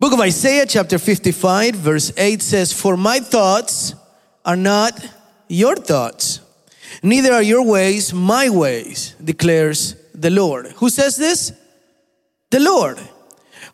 Book of Isaiah, chapter 55, verse 8 says, For my thoughts are not your thoughts, neither are your ways my ways, declares the Lord. Who says this? The Lord.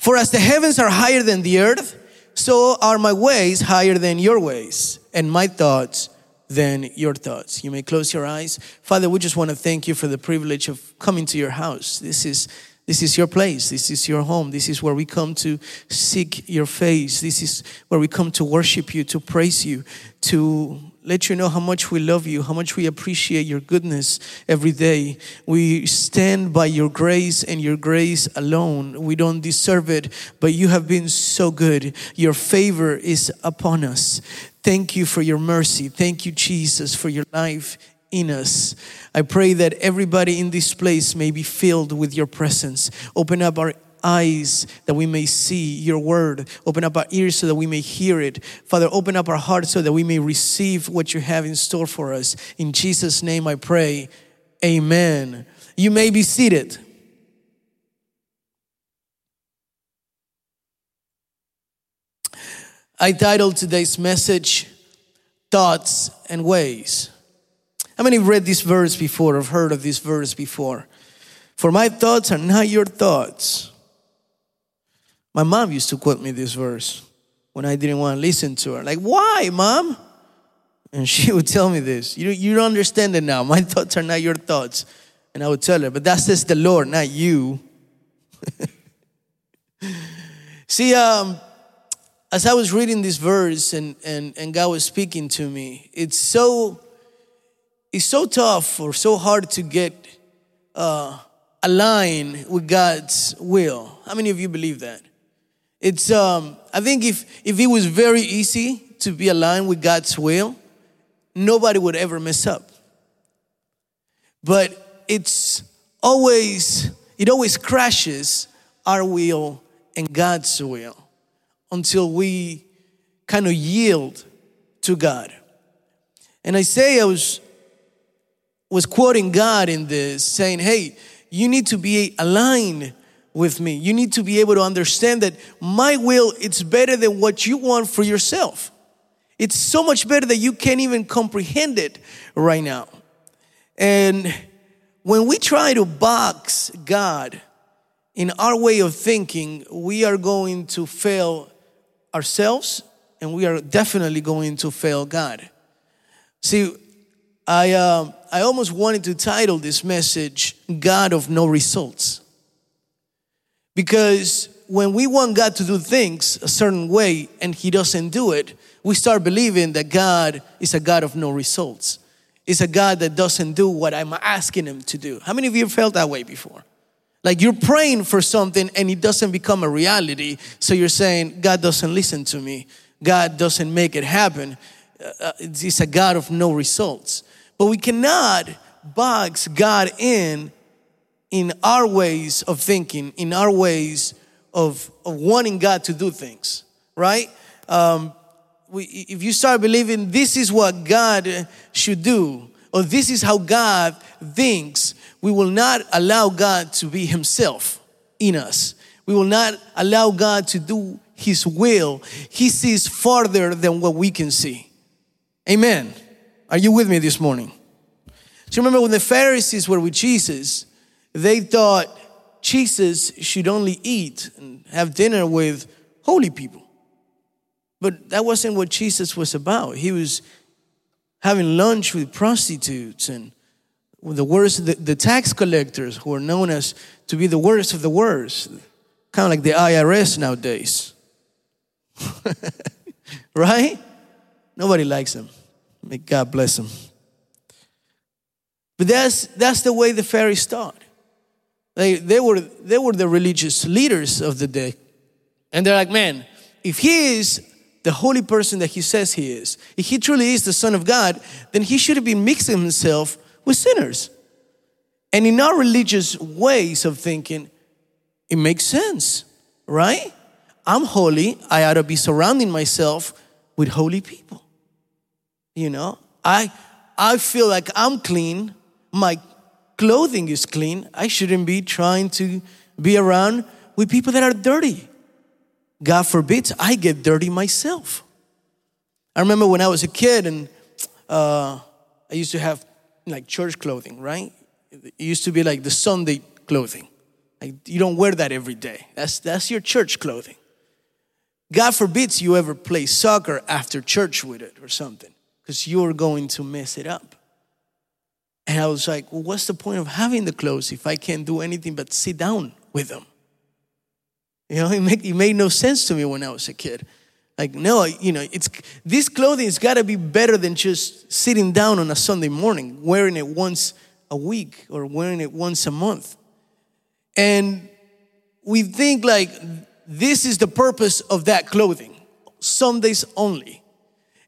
For as the heavens are higher than the earth, so are my ways higher than your ways, and my thoughts than your thoughts. You may close your eyes. Father, we just want to thank you for the privilege of coming to your house. This is this is your place. This is your home. This is where we come to seek your face. This is where we come to worship you, to praise you, to let you know how much we love you, how much we appreciate your goodness every day. We stand by your grace and your grace alone. We don't deserve it, but you have been so good. Your favor is upon us. Thank you for your mercy. Thank you, Jesus, for your life in us. I pray that everybody in this place may be filled with your presence. Open up our eyes that we may see your word. Open up our ears so that we may hear it. Father, open up our hearts so that we may receive what you have in store for us. In Jesus' name I pray. Amen. You may be seated. I titled today's message, Thoughts and Ways. How many have read this verse before or heard of this verse before? For my thoughts are not your thoughts. My mom used to quote me this verse when I didn't want to listen to her. Like, why, mom? And she would tell me this. You, you don't understand it now. My thoughts are not your thoughts. And I would tell her, but that says the Lord, not you. See, um, as I was reading this verse and, and, and God was speaking to me, it's so it's so tough or so hard to get uh, aligned with God's will. How many of you believe that? It's um, I think if if it was very easy to be aligned with God's will, nobody would ever mess up. But it's always it always crashes our will and God's will until we kind of yield to God. And Isaiah was was quoting God in this, saying, Hey, you need to be aligned with me. You need to be able to understand that my will it's better than what you want for yourself. It's so much better that you can't even comprehend it right now. And when we try to box God in our way of thinking, we are going to fail ourselves and we are definitely going to fail God. See, I, uh, I almost wanted to title this message God of No Results. Because when we want God to do things a certain way and He doesn't do it, we start believing that God is a God of no results. It's a God that doesn't do what I'm asking Him to do. How many of you have felt that way before? Like you're praying for something and it doesn't become a reality, so you're saying, God doesn't listen to me, God doesn't make it happen. Uh, it's a God of no results. But we cannot box God in in our ways of thinking, in our ways of, of wanting God to do things, right? Um, we, if you start believing this is what God should do, or this is how God thinks, we will not allow God to be Himself in us. We will not allow God to do His will. He sees farther than what we can see. Amen. Are you with me this morning? So remember when the Pharisees were with Jesus, they thought Jesus should only eat and have dinner with holy people. But that wasn't what Jesus was about. He was having lunch with prostitutes and the worst, the, the tax collectors who are known as to be the worst of the worst, kind of like the IRS nowadays. right? Nobody likes them. May God bless them. But that's, that's the way the Pharisees thought. They, they, were, they were the religious leaders of the day. And they're like, man, if he is the holy person that he says he is, if he truly is the Son of God, then he should have been mixing himself with sinners. And in our religious ways of thinking, it makes sense, right? I'm holy. I ought to be surrounding myself with holy people. You know, I I feel like I'm clean. My clothing is clean. I shouldn't be trying to be around with people that are dirty. God forbid I get dirty myself. I remember when I was a kid and uh, I used to have like church clothing, right? It used to be like the Sunday clothing. Like you don't wear that every day. That's that's your church clothing. God forbids you ever play soccer after church with it or something, because you're going to mess it up. And I was like, well, what's the point of having the clothes if I can't do anything but sit down with them? You know, it, make, it made no sense to me when I was a kid. Like, no, you know, it's this clothing's got to be better than just sitting down on a Sunday morning, wearing it once a week or wearing it once a month. And we think like this is the purpose of that clothing, Sundays only.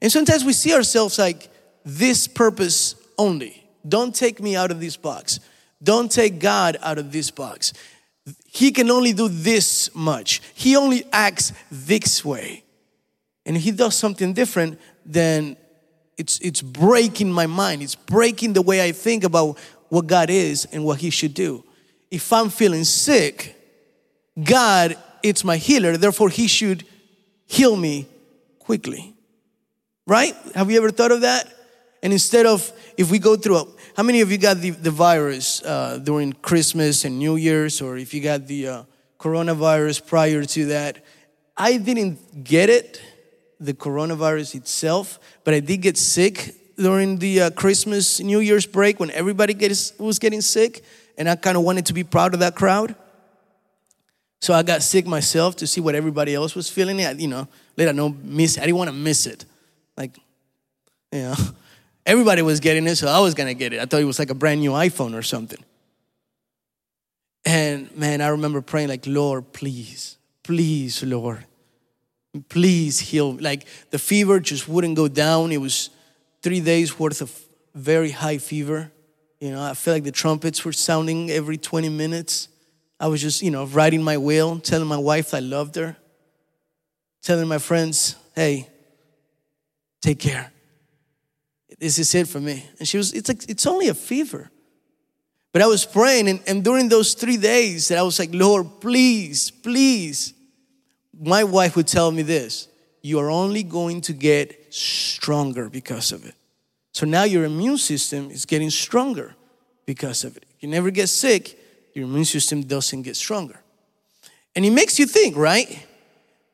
And sometimes we see ourselves like this purpose only. Don't take me out of this box. Don't take God out of this box. He can only do this much. He only acts this way and he does something different, then it's, it's breaking my mind. It's breaking the way I think about what God is and what he should do. If I'm feeling sick, God, it's my healer, therefore he should heal me quickly. Right? Have you ever thought of that? And instead of, if we go through, a, how many of you got the, the virus uh, during Christmas and New Year's, or if you got the uh, coronavirus prior to that? I didn't get it the coronavirus itself, but I did get sick during the uh, Christmas, New Year's break when everybody gets, was getting sick, and I kind of wanted to be proud of that crowd. So I got sick myself to see what everybody else was feeling. I, you know, let I know miss. I didn't want to miss it. Like, you know, everybody was getting it, so I was gonna get it. I thought it was like a brand new iPhone or something. And man, I remember praying like, Lord, please, please, Lord, please heal. Like the fever just wouldn't go down. It was three days worth of very high fever. You know, I felt like the trumpets were sounding every 20 minutes. I was just, you know, riding my wheel, telling my wife I loved her, telling my friends, hey, take care. This is it for me. And she was, it's like, it's only a fever. But I was praying, and, and during those three days, that I was like, Lord, please, please my wife would tell me this you are only going to get stronger because of it. So now your immune system is getting stronger because of it. You never get sick, your immune system doesn't get stronger. And it makes you think, right?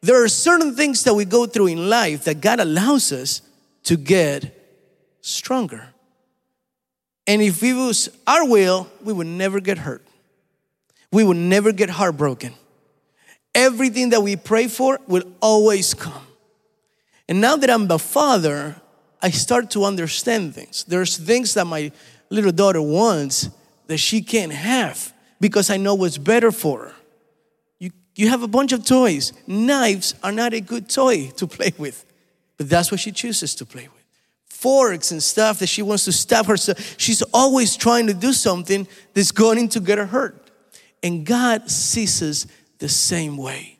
There are certain things that we go through in life that God allows us to get stronger. And if it was our will, we would never get hurt. We would never get heartbroken everything that we pray for will always come. And now that I'm the father, I start to understand things. There's things that my little daughter wants that she can't have because I know what's better for her. You, have a bunch of toys. Knives are not a good toy to play with, but that's what she chooses to play with. Forks and stuff that she wants to stab herself. She's always trying to do something that's going to get her hurt. And God sees us the same way.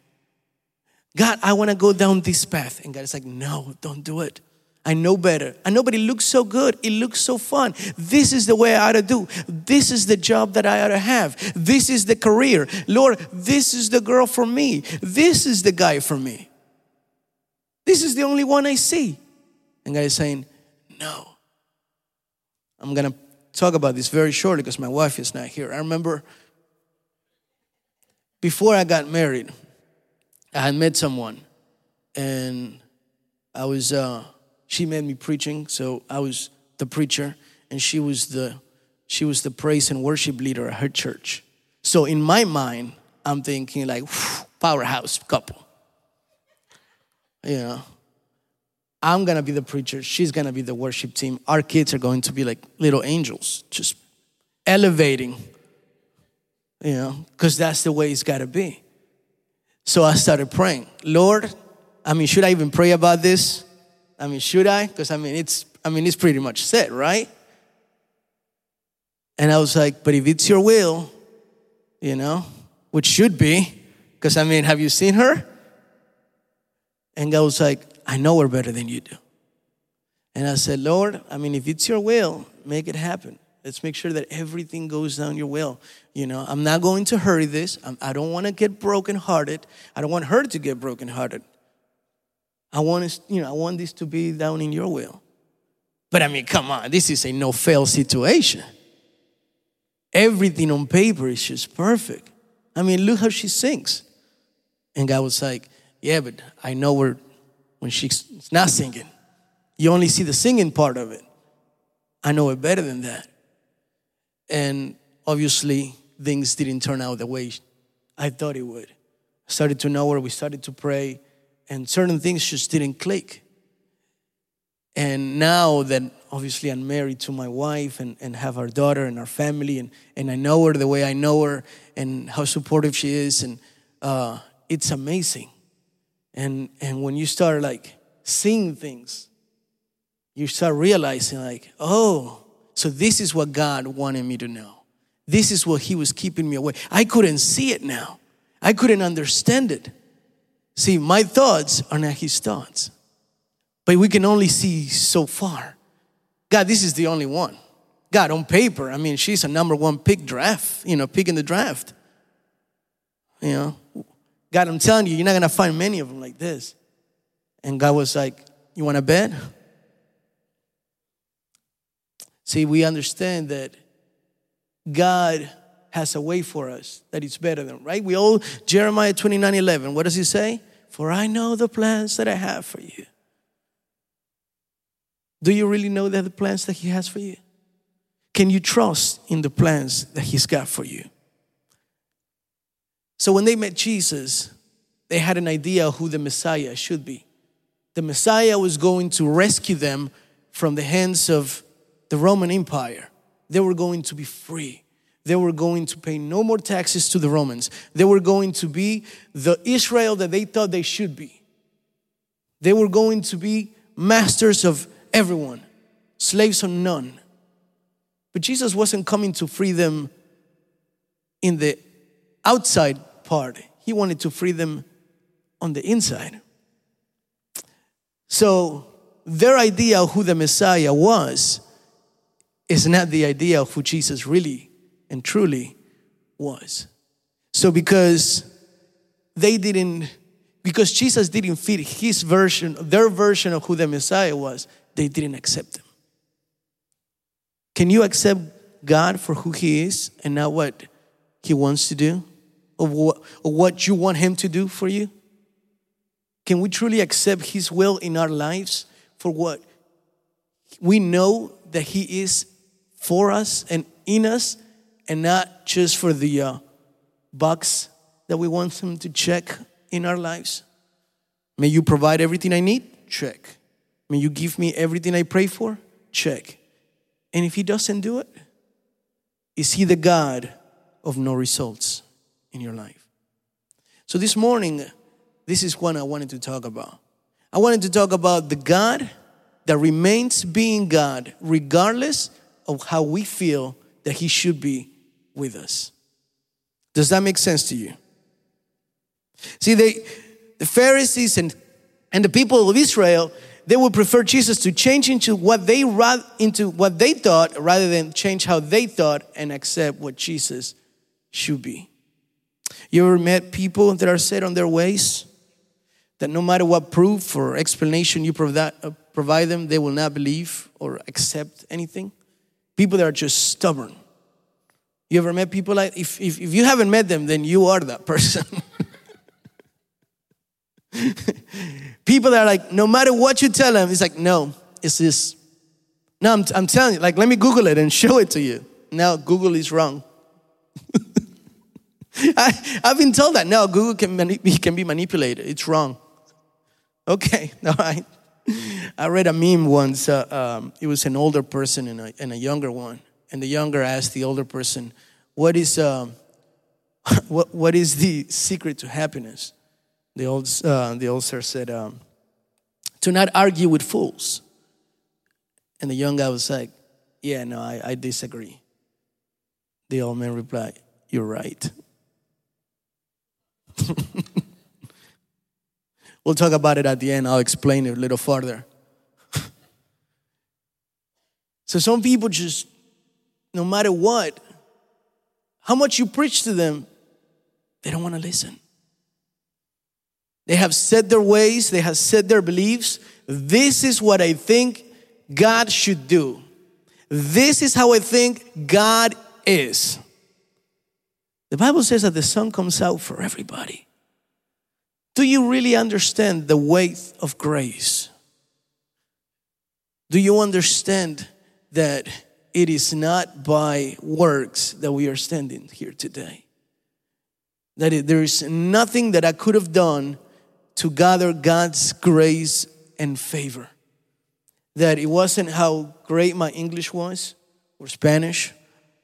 God, I want to go down this path. And God is like, no, don't do it. I know better. I know, but it looks so good. It looks so fun. This is the way I ought to do. This is the job that I ought to have. This is the career. Lord, this is the girl for me. This is the guy for me. This is the only one I see. And God is saying, no. I'm going to talk about this very shortly because my wife is not here. I remember before I got married, I had met someone, and I was. Uh, she made me preaching, so I was the preacher, and she was the she was the praise and worship leader at her church. So in my mind, I'm thinking like powerhouse couple. You know, I'm gonna be the preacher. She's gonna be the worship team. Our kids are going to be like little angels, just elevating you know, because that's the way it's got to be. So I started praying, Lord, I mean, should I even pray about this? I mean, should I? Because I mean, it's I mean, it's pretty much set, right? And I was like, but if it's your will, you know, which should be, because I mean, have you seen her? And God was like, I know her better than you do. And I said, Lord, I mean, if it's your will, make it happen. Let's make sure that everything goes down your will. You know, I'm not going to hurry this. I'm, I do not want to get brokenhearted. I don't want her to get brokenhearted. I want you know, I want this to be down in your will. But I mean, come on, this is a no fail situation. Everything on paper is just perfect. I mean, look how she sings. And God was like, Yeah, but I know where when she's not singing. You only see the singing part of it. I know it better than that. And obviously, things didn't turn out the way I thought it would. I started to know where we started to pray, and certain things just didn't click. And now that obviously I'm married to my wife and, and have our daughter and our family, and, and I know her the way I know her and how supportive she is, and uh, it's amazing. And, and when you start like seeing things, you start realizing, like, oh, so this is what God wanted me to know. This is what He was keeping me away. I couldn't see it now, I couldn't understand it. See, my thoughts are not His thoughts, but we can only see so far. God, this is the only one. God, on paper, I mean, she's a number one pick draft, you know, pick in the draft. You know, God, I'm telling you, you're not gonna find many of them like this. And God was like, You wanna bet? See, we understand that God has a way for us that it's better than, right? We all, Jeremiah 29 11, what does he say? For I know the plans that I have for you. Do you really know that the plans that he has for you? Can you trust in the plans that he's got for you? So when they met Jesus, they had an idea who the Messiah should be. The Messiah was going to rescue them from the hands of the Roman Empire, they were going to be free. They were going to pay no more taxes to the Romans. They were going to be the Israel that they thought they should be. They were going to be masters of everyone, slaves of none. But Jesus wasn't coming to free them in the outside part, He wanted to free them on the inside. So, their idea of who the Messiah was is not the idea of who Jesus really and truly was. So, because they didn't, because Jesus didn't fit his version, their version of who the Messiah was, they didn't accept him. Can you accept God for who he is and not what he wants to do or what, or what you want him to do for you? Can we truly accept his will in our lives for what we know that he is for us and in us and not just for the uh, box that we want Him to check in our lives. May you provide everything I need? Check. May you give me everything I pray for? Check. And if He doesn't do it, is He the God of no results in your life? So this morning, this is what I wanted to talk about. I wanted to talk about the God that remains being God regardless of how we feel that He should be with us. Does that make sense to you? See, they, the Pharisees and, and the people of Israel, they would prefer Jesus to change into what they into what they thought rather than change how they thought and accept what Jesus should be. You ever met people that are set on their ways? That no matter what proof or explanation you provide, uh, provide them, they will not believe or accept anything? People that are just stubborn. You ever met people like, if, if, if you haven't met them, then you are that person. people that are like, no matter what you tell them, it's like, no, it's this. No, I'm, I'm telling you, like, let me Google it and show it to you. Now, Google is wrong. I, have been told that. No, Google can, mani- can be manipulated. It's wrong. Okay, all right. I read a meme once. Uh, um, it was an older person and a, and a, younger one, and the younger asked the older person, "What is um, what what is the secret to happiness?" The old uh, the old sir said, um, "To not argue with fools." And the young guy was like, "Yeah, no, I, I disagree." The old man replied, "You're right." We'll talk about it at the end. I'll explain it a little further. so some people just no matter what, how much you preach to them, they don't want to listen. They have set their ways, they have set their beliefs. This is what I think God should do. This is how I think God is. The Bible says that the sun comes out for everybody. Do you really understand the weight of grace? Do you understand that it is not by works that we are standing here today? That it, there is nothing that I could have done to gather God's grace and favor. That it wasn't how great my English was or Spanish,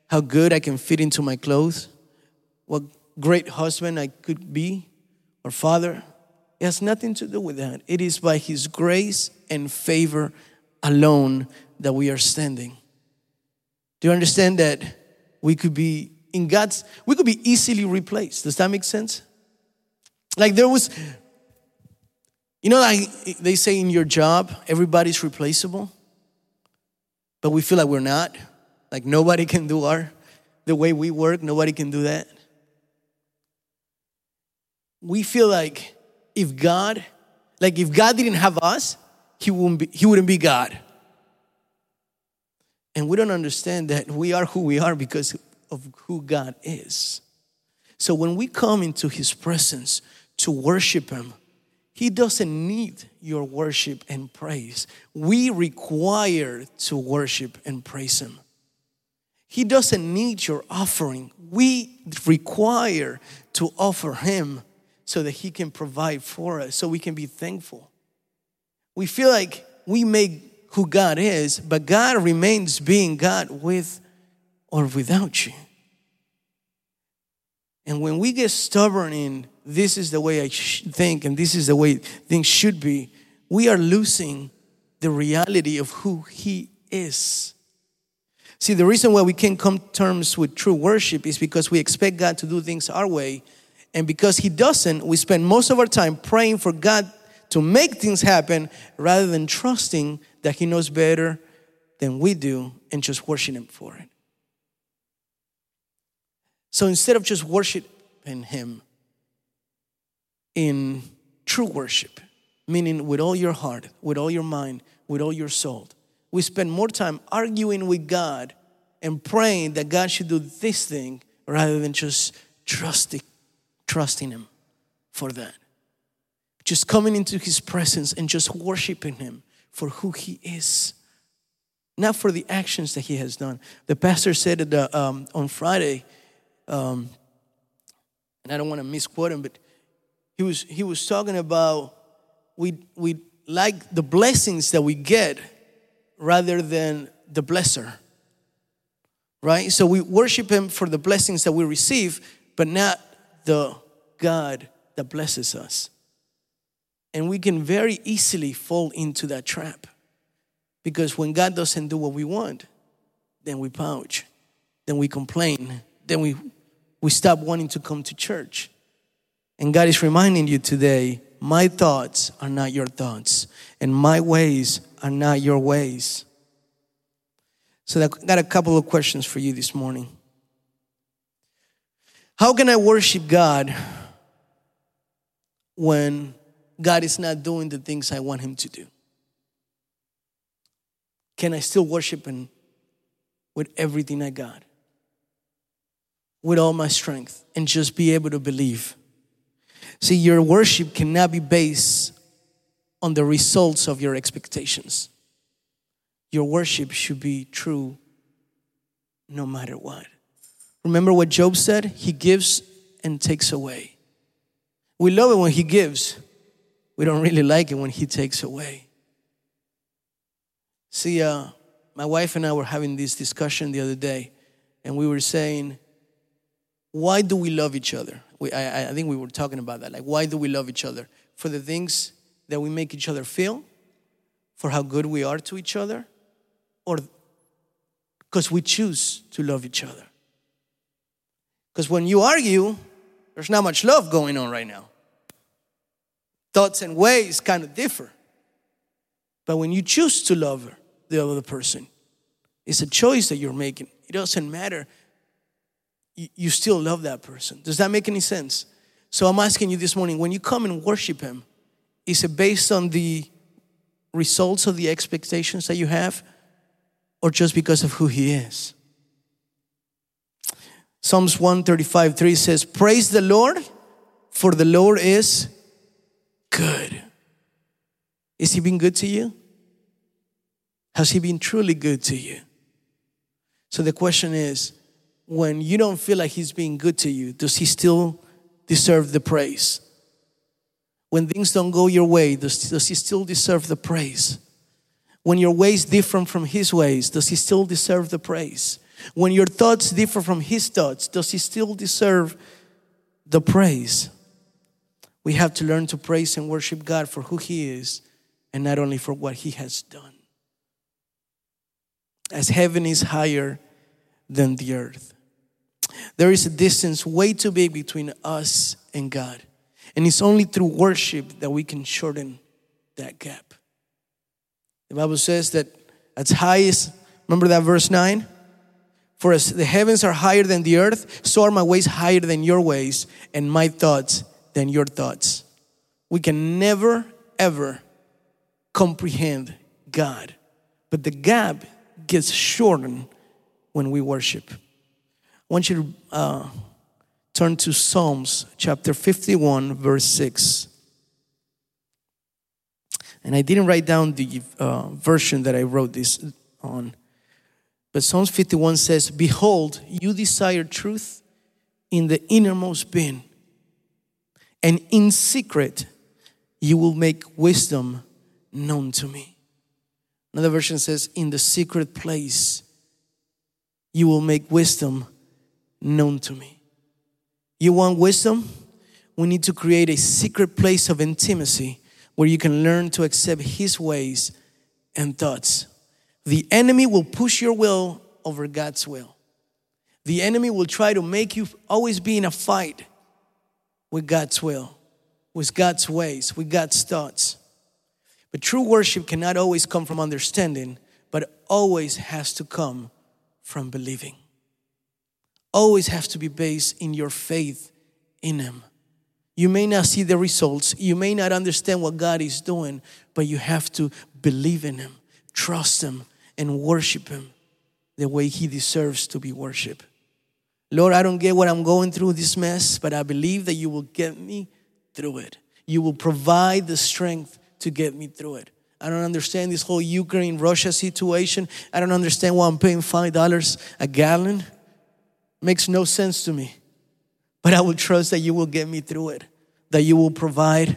how good I can fit into my clothes, what great husband I could be or father. It has nothing to do with that. It is by His grace and favor alone that we are standing. Do you understand that we could be in God's, we could be easily replaced? Does that make sense? Like there was you know, like they say in your job, everybody's replaceable, but we feel like we're not. Like nobody can do our the way we work. Nobody can do that. We feel like if God, like if God didn't have us, He wouldn't be, He wouldn't be God. And we don't understand that we are who we are because of who God is. So when we come into His presence to worship Him, he doesn't need your worship and praise. We require to worship and praise Him. He doesn't need your offering. We require to offer Him so that He can provide for us, so we can be thankful. We feel like we make who God is, but God remains being God with or without you. And when we get stubborn in this is the way I think and this is the way things should be, we are losing the reality of who He is. See, the reason why we can't come terms with true worship is because we expect God to do things our way. And because He doesn't, we spend most of our time praying for God to make things happen rather than trusting that He knows better than we do and just worshiping Him for it. So instead of just worshiping Him, in true worship, meaning with all your heart, with all your mind, with all your soul. We spend more time arguing with God and praying that God should do this thing rather than just trusting, trusting Him for that. Just coming into His presence and just worshiping Him for who He is, not for the actions that He has done. The pastor said it, uh, um, on Friday, um, and I don't want to misquote him, but he was he was talking about we we like the blessings that we get rather than the blesser. Right? So we worship him for the blessings that we receive, but not the God that blesses us. And we can very easily fall into that trap. Because when God doesn't do what we want, then we pouch, then we complain, then we, we stop wanting to come to church. And God is reminding you today my thoughts are not your thoughts, and my ways are not your ways. So, I got a couple of questions for you this morning. How can I worship God when God is not doing the things I want Him to do? Can I still worship Him with everything I got? With all my strength and just be able to believe? See, your worship cannot be based on the results of your expectations. Your worship should be true no matter what. Remember what Job said? He gives and takes away. We love it when He gives, we don't really like it when He takes away. See, uh, my wife and I were having this discussion the other day, and we were saying, why do we love each other? We, I, I think we were talking about that. Like, why do we love each other? For the things that we make each other feel, for how good we are to each other, or because we choose to love each other. Because when you argue, there's not much love going on right now. Thoughts and ways kind of differ. But when you choose to love the other person, It's a choice that you're making. It doesn't matter. You, still love that person. Does that make any sense? So I'm asking you this morning when you come and worship Him, is it based on the results of the expectations that you have or just because of who He is? Psalms 135 3 says, Praise the Lord, for the Lord is good. Is He being good to you? Has He been truly good to you? So the question is when you don't feel like He's being good to you, does He still deserve the praise? When things don't go your way, does, does He still deserve the praise? When your ways different from His ways, does He still deserve the praise? When your thoughts differ from His thoughts, does He still deserve the praise? We have to learn to praise and worship God for who He is and not only for what He has done. As heaven is higher than the earth, there is a distance way too big between us and God. And it's only through worship that we can shorten that gap. The Bible says that as high as, remember that verse 9? For as the heavens are higher than the earth, so are my ways higher than your ways, and my thoughts than your thoughts. We can never, ever comprehend God. But the gap gets shortened when we worship. I want you to uh, turn to Psalms chapter 51, verse 6. And I didn't write down the uh, version that I wrote this on. But Psalms 51 says, Behold, you desire truth in the innermost being, and in secret you will make wisdom known to me. Another version says, In the secret place you will make wisdom known to me. You want wisdom? We need to create a secret place of intimacy where you can learn to accept His ways and thoughts. The enemy will push your will over God's will. The enemy will try to make you always be in a fight with God's will, with God's ways, with God's thoughts. But true worship cannot always come from understanding, but always has to come from believing. Always has to be based in your faith in Him. You may not see the results, you may not understand what God is doing, but you have to believe in Him, trust Him, and worship Him the way He deserves to be worshiped. Lord, I don't get what I'm going through this mess, but I believe that you will get me through it. You will provide the strength to get me through it. I don't understand this whole Ukraine Russia situation. I don't understand why I'm paying $5 a gallon. Makes no sense to me. But I will trust that you will get me through it, that you will provide.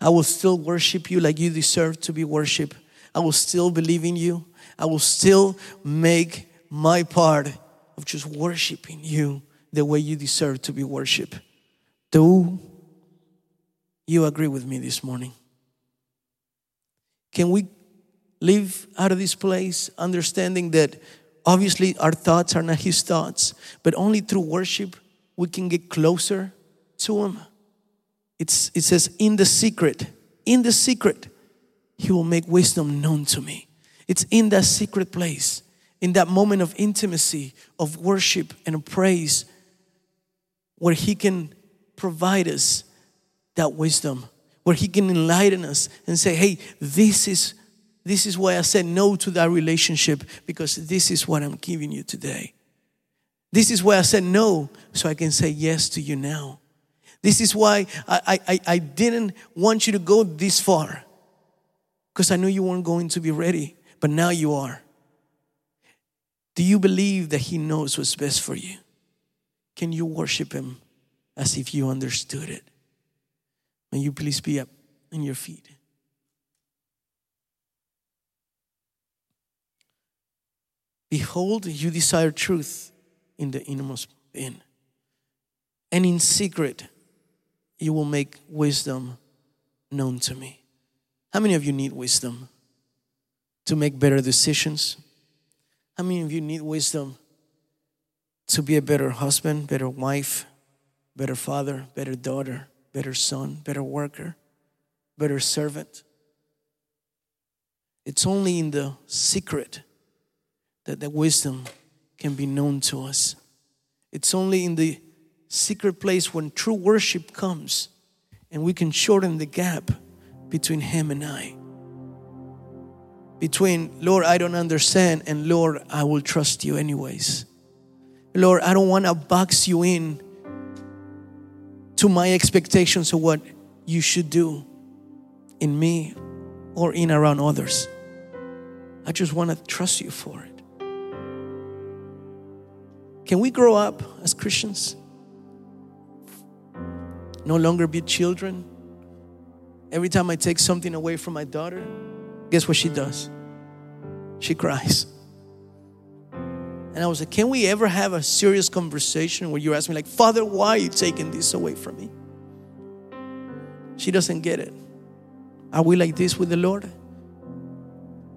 I will still worship you like you deserve to be worshiped. I will still believe in you. I will still make my part of just worshiping you the way you deserve to be worshiped. Do you agree with me this morning? Can we live out of this place understanding that obviously our thoughts are not His thoughts, but only through worship we can get closer to Him? It's, it says, in the secret, in the secret, He will make wisdom known to me. It's in that secret place, in that moment of intimacy, of worship and praise, where He can provide us that wisdom, where He can enlighten us and say, hey, this is. This is why I said no to that relationship because this is what I'm giving you today. This is why I said no so I can say yes to you now. This is why I, I, I didn't want you to go this far because I knew you weren't going to be ready but now you are. Do you believe that He knows what's best for you? Can you worship Him as if you understood it? May you please be up on your feet. Behold, you desire truth in the innermost being, and in secret, you will make wisdom known to me. How many of you need wisdom? to make better decisions? How many of you need wisdom to be a better husband, better wife, better father, better daughter, better son, better worker, better servant? It's only in the secret that the wisdom can be known to us. It's only in the secret place when true worship comes and we can shorten the gap between Him and I. Between, Lord, I don't understand, and Lord, I will trust you anyways. Lord, I don't want to box you in to my expectations of what you should do in me or in around others. I just want to trust you for it. Can we grow up as Christians? No longer be children? Every time I take something away from my daughter, guess what she does? She cries. And I was like, can we ever have a serious conversation where you ask me, like, Father, why are you taking this away from me? She doesn't get it. Are we like this with the Lord?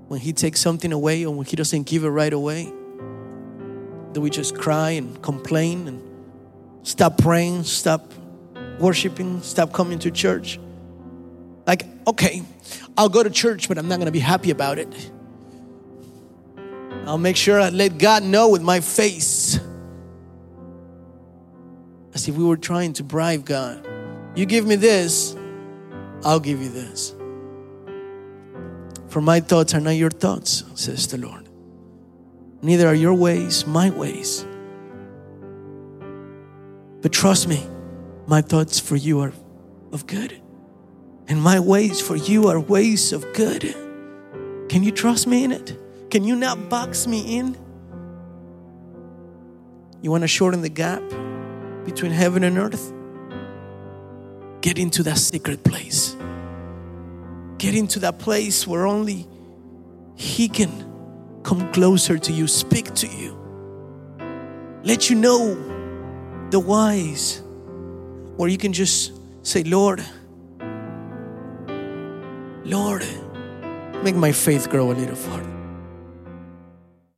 When He takes something away or when He doesn't give it right away, do we just cry and complain and stop praying, stop worshiping, stop coming to church? Like, okay, I'll go to church, but I'm not going to be happy about it. I'll make sure I let God know with my face. As if we were trying to bribe God. You give me this, I'll give you this. For my thoughts are not your thoughts, says the Lord. Neither are your ways my ways. But trust me, my thoughts for you are of good, and my ways for you are ways of good. Can you trust me in it? Can you not box me in? You want to shorten the gap between heaven and earth? Get into that secret place. Get into that place where only He can come closer to you, speak to you, let you know the whys, where you can just say, Lord, Lord, make my faith grow a little further.